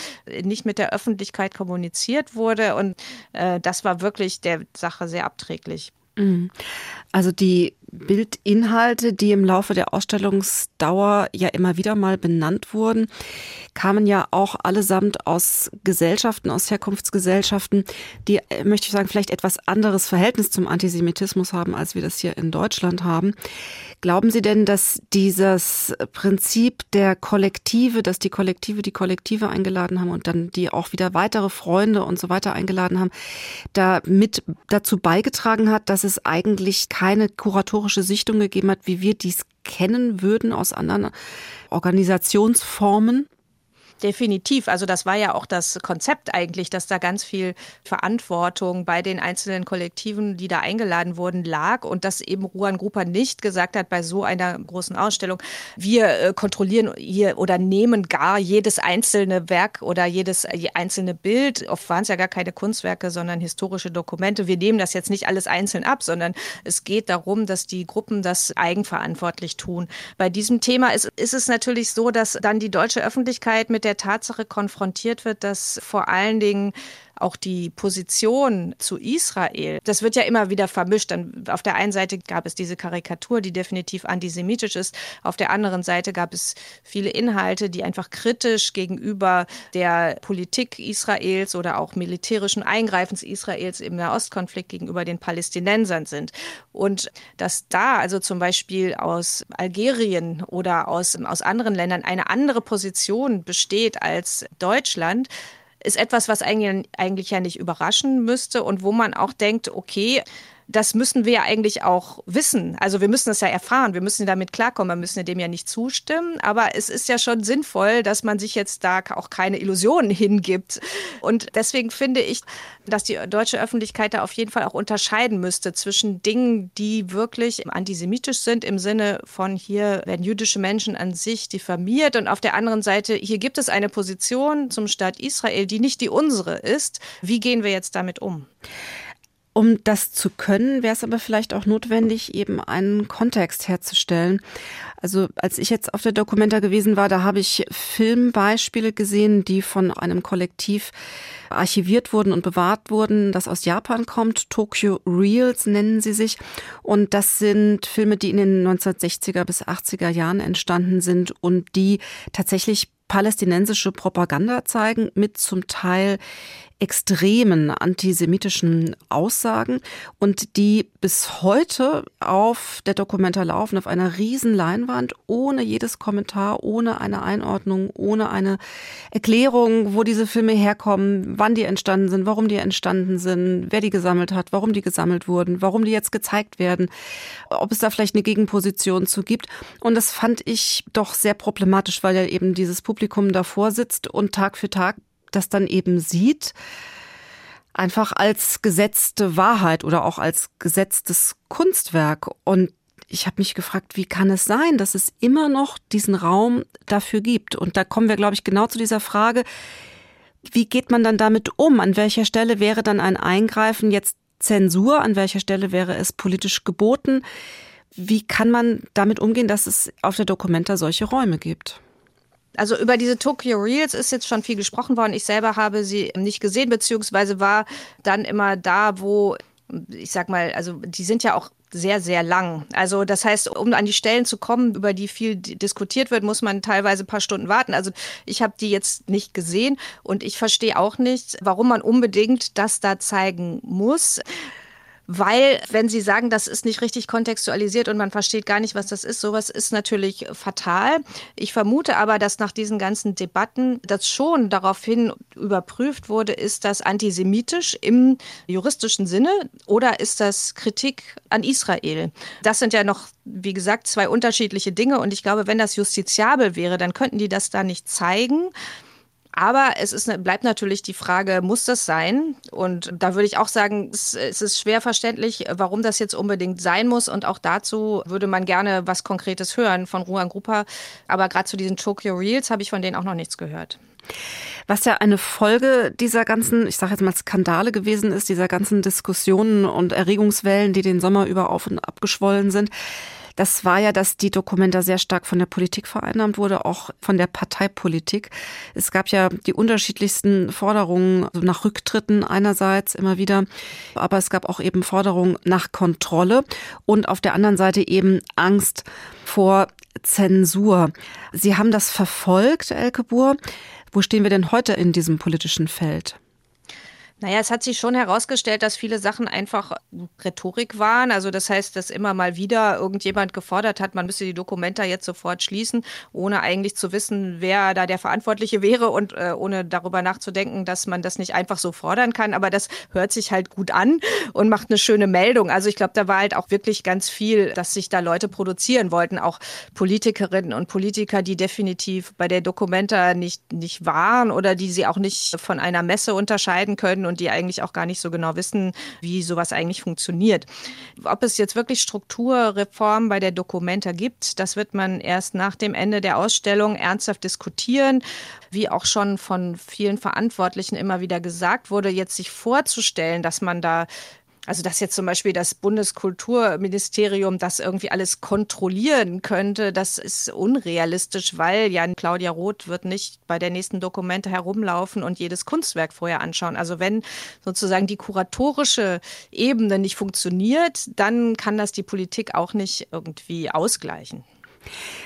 nicht mit der Öffentlichkeit kommuniziert wurde. Und äh, das war wirklich der Sache sehr abträglich. Mhm. Also die Bildinhalte, die im Laufe der Ausstellungsdauer ja immer wieder mal benannt wurden, kamen ja auch allesamt aus Gesellschaften, aus Herkunftsgesellschaften, die, äh, möchte ich sagen, vielleicht etwas anderes Verhältnis zum Antisemitismus haben, als wir das hier in Deutschland haben. Glauben Sie denn, dass dieses Prinzip der Kollektive, dass die Kollektive die Kollektive eingeladen haben und dann die auch wieder weitere Freunde und so weiter eingeladen haben, da mit dazu beigetragen hat, dass es eigentlich keine kuratorische Sichtung gegeben hat, wie wir dies kennen würden aus anderen Organisationsformen? Definitiv. Also das war ja auch das Konzept eigentlich, dass da ganz viel Verantwortung bei den einzelnen Kollektiven, die da eingeladen wurden, lag und dass eben Ruan Grupa nicht gesagt hat bei so einer großen Ausstellung, wir äh, kontrollieren hier oder nehmen gar jedes einzelne Werk oder jedes einzelne Bild. Oft waren es ja gar keine Kunstwerke, sondern historische Dokumente. Wir nehmen das jetzt nicht alles einzeln ab, sondern es geht darum, dass die Gruppen das eigenverantwortlich tun. Bei diesem Thema ist, ist es natürlich so, dass dann die deutsche Öffentlichkeit mit der der Tatsache konfrontiert wird, dass vor allen Dingen auch die Position zu Israel, das wird ja immer wieder vermischt. Dann auf der einen Seite gab es diese Karikatur, die definitiv antisemitisch ist. Auf der anderen Seite gab es viele Inhalte, die einfach kritisch gegenüber der Politik Israels oder auch militärischen Eingreifens Israels im Nahostkonflikt gegenüber den Palästinensern sind. Und dass da also zum Beispiel aus Algerien oder aus, aus anderen Ländern eine andere Position besteht als Deutschland, ist etwas, was eigentlich, eigentlich ja nicht überraschen müsste und wo man auch denkt, okay, das müssen wir ja eigentlich auch wissen. Also wir müssen das ja erfahren, wir müssen damit klarkommen, wir müssen dem ja nicht zustimmen. Aber es ist ja schon sinnvoll, dass man sich jetzt da auch keine Illusionen hingibt. Und deswegen finde ich, dass die deutsche Öffentlichkeit da auf jeden Fall auch unterscheiden müsste zwischen Dingen, die wirklich antisemitisch sind, im Sinne von hier werden jüdische Menschen an sich diffamiert und auf der anderen Seite, hier gibt es eine Position zum Staat Israel, die nicht die unsere ist. Wie gehen wir jetzt damit um? Um das zu können, wäre es aber vielleicht auch notwendig, eben einen Kontext herzustellen. Also als ich jetzt auf der Documenta gewesen war, da habe ich Filmbeispiele gesehen, die von einem Kollektiv archiviert wurden und bewahrt wurden, das aus Japan kommt. Tokyo Reels nennen sie sich. Und das sind Filme, die in den 1960er bis 80er Jahren entstanden sind und die tatsächlich palästinensische Propaganda zeigen mit zum Teil extremen antisemitischen Aussagen und die bis heute auf der Dokumenta laufen, auf einer riesen Leinwand, ohne jedes Kommentar, ohne eine Einordnung, ohne eine Erklärung, wo diese Filme herkommen, wann die entstanden sind, warum die entstanden sind, wer die gesammelt hat, warum die gesammelt wurden, warum die jetzt gezeigt werden, ob es da vielleicht eine Gegenposition zu gibt. Und das fand ich doch sehr problematisch, weil ja eben dieses Publikum davor sitzt und Tag für Tag das dann eben sieht, einfach als gesetzte Wahrheit oder auch als gesetztes Kunstwerk. Und ich habe mich gefragt, wie kann es sein, dass es immer noch diesen Raum dafür gibt? Und da kommen wir, glaube ich, genau zu dieser Frage, wie geht man dann damit um? An welcher Stelle wäre dann ein Eingreifen jetzt Zensur? An welcher Stelle wäre es politisch geboten? Wie kann man damit umgehen, dass es auf der Dokumenta solche Räume gibt? Also über diese Tokyo Reels ist jetzt schon viel gesprochen worden. Ich selber habe sie nicht gesehen, beziehungsweise war dann immer da, wo ich sag mal, also die sind ja auch sehr, sehr lang. Also das heißt, um an die Stellen zu kommen, über die viel diskutiert wird, muss man teilweise ein paar Stunden warten. Also ich habe die jetzt nicht gesehen und ich verstehe auch nicht, warum man unbedingt das da zeigen muss weil wenn Sie sagen, das ist nicht richtig kontextualisiert und man versteht gar nicht, was das ist, sowas ist natürlich fatal. Ich vermute aber, dass nach diesen ganzen Debatten das schon daraufhin überprüft wurde, ist das antisemitisch im juristischen Sinne oder ist das Kritik an Israel? Das sind ja noch, wie gesagt, zwei unterschiedliche Dinge und ich glaube, wenn das justiziabel wäre, dann könnten die das da nicht zeigen. Aber es ist, bleibt natürlich die Frage, muss das sein? Und da würde ich auch sagen, es, es, ist schwer verständlich, warum das jetzt unbedingt sein muss. Und auch dazu würde man gerne was Konkretes hören von Ruan Grupa. Aber gerade zu diesen Tokyo Reels habe ich von denen auch noch nichts gehört. Was ja eine Folge dieser ganzen, ich sage jetzt mal Skandale gewesen ist, dieser ganzen Diskussionen und Erregungswellen, die den Sommer über auf und abgeschwollen sind, das war ja, dass die Dokumenta sehr stark von der Politik vereinnahmt wurde, auch von der Parteipolitik. Es gab ja die unterschiedlichsten Forderungen also nach Rücktritten einerseits immer wieder, aber es gab auch eben Forderungen nach Kontrolle und auf der anderen Seite eben Angst vor Zensur. Sie haben das verfolgt, Elke Buhr. Wo stehen wir denn heute in diesem politischen Feld? Naja, es hat sich schon herausgestellt, dass viele Sachen einfach Rhetorik waren. Also das heißt, dass immer mal wieder irgendjemand gefordert hat, man müsse die Dokumenta jetzt sofort schließen, ohne eigentlich zu wissen, wer da der Verantwortliche wäre und äh, ohne darüber nachzudenken, dass man das nicht einfach so fordern kann. Aber das hört sich halt gut an und macht eine schöne Meldung. Also ich glaube, da war halt auch wirklich ganz viel, dass sich da Leute produzieren wollten, auch Politikerinnen und Politiker, die definitiv bei der Dokumenta nicht, nicht waren oder die sie auch nicht von einer Messe unterscheiden können und die eigentlich auch gar nicht so genau wissen, wie sowas eigentlich funktioniert. Ob es jetzt wirklich Strukturreformen bei der Documenta gibt, das wird man erst nach dem Ende der Ausstellung ernsthaft diskutieren. Wie auch schon von vielen Verantwortlichen immer wieder gesagt wurde, jetzt sich vorzustellen, dass man da Also dass jetzt zum Beispiel das Bundeskulturministerium das irgendwie alles kontrollieren könnte, das ist unrealistisch, weil ja Claudia Roth wird nicht bei der nächsten Dokumente herumlaufen und jedes Kunstwerk vorher anschauen. Also wenn sozusagen die kuratorische Ebene nicht funktioniert, dann kann das die Politik auch nicht irgendwie ausgleichen.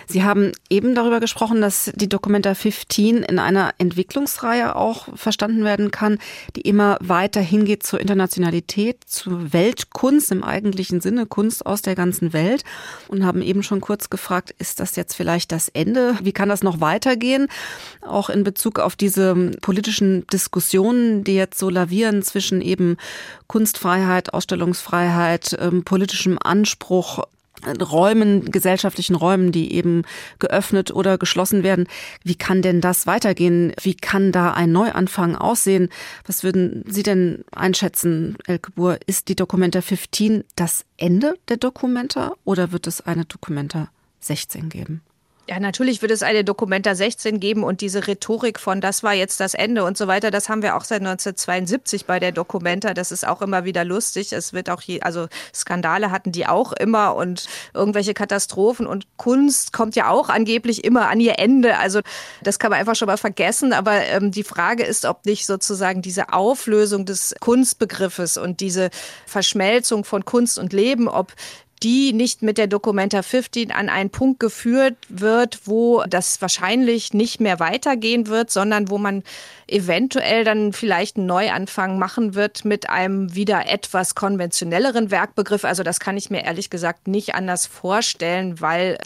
Sie haben eben darüber gesprochen, dass die Documenta 15 in einer Entwicklungsreihe auch verstanden werden kann, die immer weiter hingeht zur Internationalität, zur Weltkunst im eigentlichen Sinne, Kunst aus der ganzen Welt. Und haben eben schon kurz gefragt, ist das jetzt vielleicht das Ende? Wie kann das noch weitergehen? Auch in Bezug auf diese politischen Diskussionen, die jetzt so lavieren zwischen eben Kunstfreiheit, Ausstellungsfreiheit, ähm, politischem Anspruch Räumen, gesellschaftlichen Räumen, die eben geöffnet oder geschlossen werden. Wie kann denn das weitergehen? Wie kann da ein Neuanfang aussehen? Was würden Sie denn einschätzen, Elke Buhr? Ist die Dokumenta 15 das Ende der Dokumenta oder wird es eine Dokumenta 16 geben? Ja, natürlich wird es eine Dokumenta 16 geben und diese Rhetorik von das war jetzt das Ende und so weiter, das haben wir auch seit 1972 bei der Dokumenta. Das ist auch immer wieder lustig. Es wird auch je, also Skandale hatten die auch immer und irgendwelche Katastrophen und Kunst kommt ja auch angeblich immer an ihr Ende. Also das kann man einfach schon mal vergessen. Aber ähm, die Frage ist, ob nicht sozusagen diese Auflösung des Kunstbegriffes und diese Verschmelzung von Kunst und Leben, ob die nicht mit der Documenta 15 an einen Punkt geführt wird, wo das wahrscheinlich nicht mehr weitergehen wird, sondern wo man eventuell dann vielleicht einen Neuanfang machen wird mit einem wieder etwas konventionelleren Werkbegriff. Also das kann ich mir ehrlich gesagt nicht anders vorstellen, weil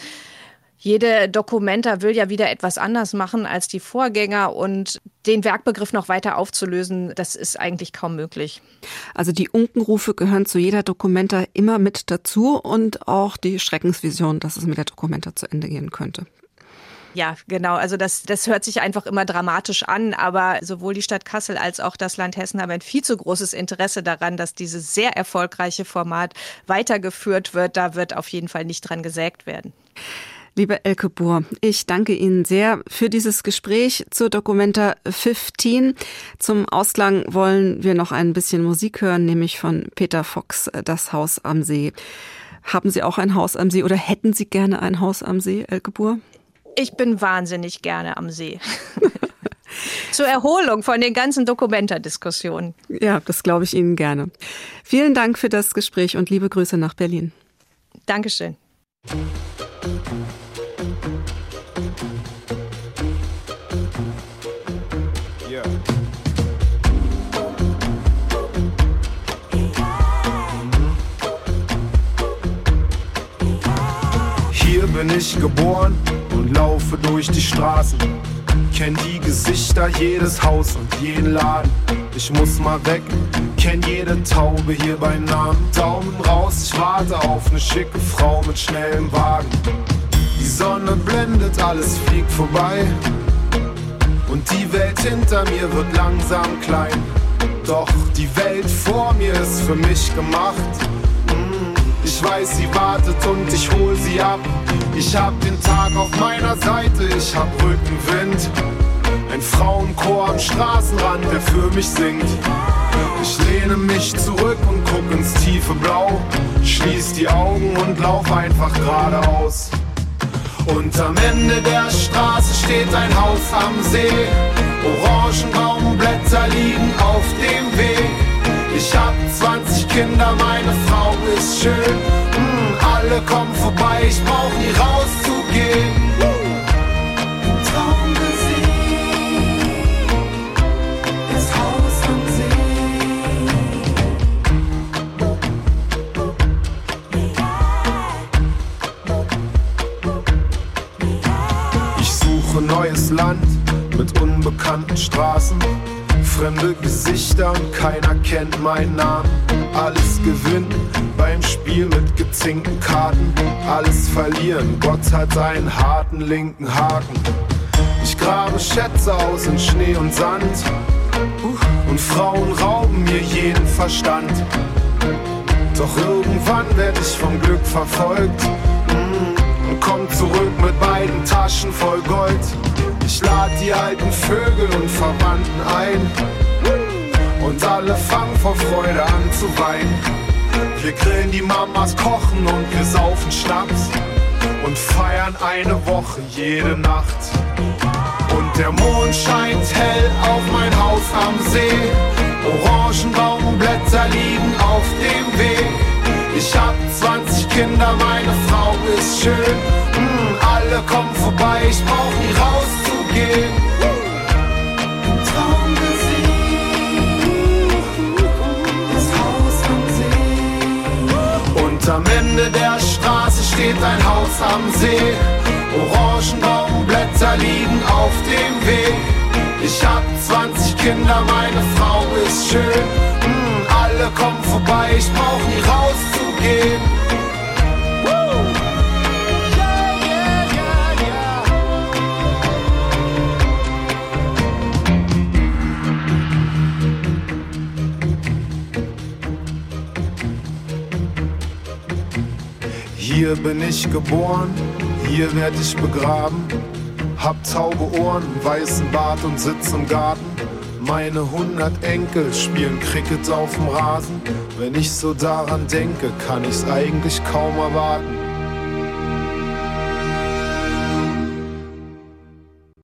jede Dokumenta will ja wieder etwas anders machen als die Vorgänger und den Werkbegriff noch weiter aufzulösen, das ist eigentlich kaum möglich. Also die Unkenrufe gehören zu jeder Dokumenta immer mit dazu und auch die Schreckensvision, dass es mit der Dokumenta zu Ende gehen könnte. Ja, genau. Also das, das hört sich einfach immer dramatisch an, aber sowohl die Stadt Kassel als auch das Land Hessen haben ein viel zu großes Interesse daran, dass dieses sehr erfolgreiche Format weitergeführt wird. Da wird auf jeden Fall nicht dran gesägt werden. Liebe Elke Bohr, ich danke Ihnen sehr für dieses Gespräch zur Dokumenta 15. Zum Ausklang wollen wir noch ein bisschen Musik hören, nämlich von Peter Fox, Das Haus am See. Haben Sie auch ein Haus am See oder hätten Sie gerne ein Haus am See, Elke Bohr? Ich bin wahnsinnig gerne am See. Zur Erholung von den ganzen Dokumenta-Diskussionen. Ja, das glaube ich Ihnen gerne. Vielen Dank für das Gespräch und liebe Grüße nach Berlin. Dankeschön. Bin ich geboren und laufe durch die Straßen. Kenn die Gesichter, jedes Haus und jeden Laden. Ich muss mal weg, kenn jede Taube hier bei Namen. Daumen raus, ich warte auf ne schicke Frau mit schnellem Wagen. Die Sonne blendet, alles fliegt vorbei. Und die Welt hinter mir wird langsam klein. Doch die Welt vor mir ist für mich gemacht. Ich weiß, sie wartet und ich hol sie ab. Ich hab den Tag auf meiner Seite, ich hab Rückenwind. Ein Frauenchor am Straßenrand, der für mich singt. Ich lehne mich zurück und guck ins tiefe Blau. Schließ die Augen und lauf einfach geradeaus. Und am Ende der Straße steht ein Haus am See. Orangenbaumblätter liegen auf dem Weg. Ich hab 20 Kinder, meine Frau ist schön alle kommen vorbei, ich brauch nie rauszugehen. Traum das Haus am See. Ich suche neues Land mit unbekannten Straßen, fremde Gesichter und keiner kennt meinen Namen. Alles gewinnen beim Spiel mit gezinkten Karten. Alles verlieren, Gott hat einen harten linken Haken. Ich grabe Schätze aus in Schnee und Sand. Und Frauen rauben mir jeden Verstand. Doch irgendwann werde ich vom Glück verfolgt. Mm, und komm zurück mit beiden Taschen voll Gold. Ich lade die alten Vögel und Verwandten ein und alle fangen vor Freude an zu weinen. Wir grillen die Mamas, kochen und wir saufen Schnaps und feiern eine Woche jede Nacht. Und der Mond scheint hell auf mein Haus am See. Orangenbaumblätter liegen auf dem Weg. Ich hab 20 Kinder, meine Frau ist schön. Mm, alle kommen vorbei, ich brauch nie rauszugehen. Und am Ende der Straße steht ein Haus am See. Orangenbaumblätter liegen auf dem Weg. Ich hab 20 Kinder, meine Frau ist schön. Mm, alle kommen vorbei, ich brauch nie rauszugehen. Hier bin ich geboren, hier werd ich begraben. Hab taube Ohren, weißen Bart und sitz im Garten. Meine hundert Enkel spielen Cricket auf dem Rasen. Wenn ich so daran denke, kann ich's eigentlich kaum erwarten.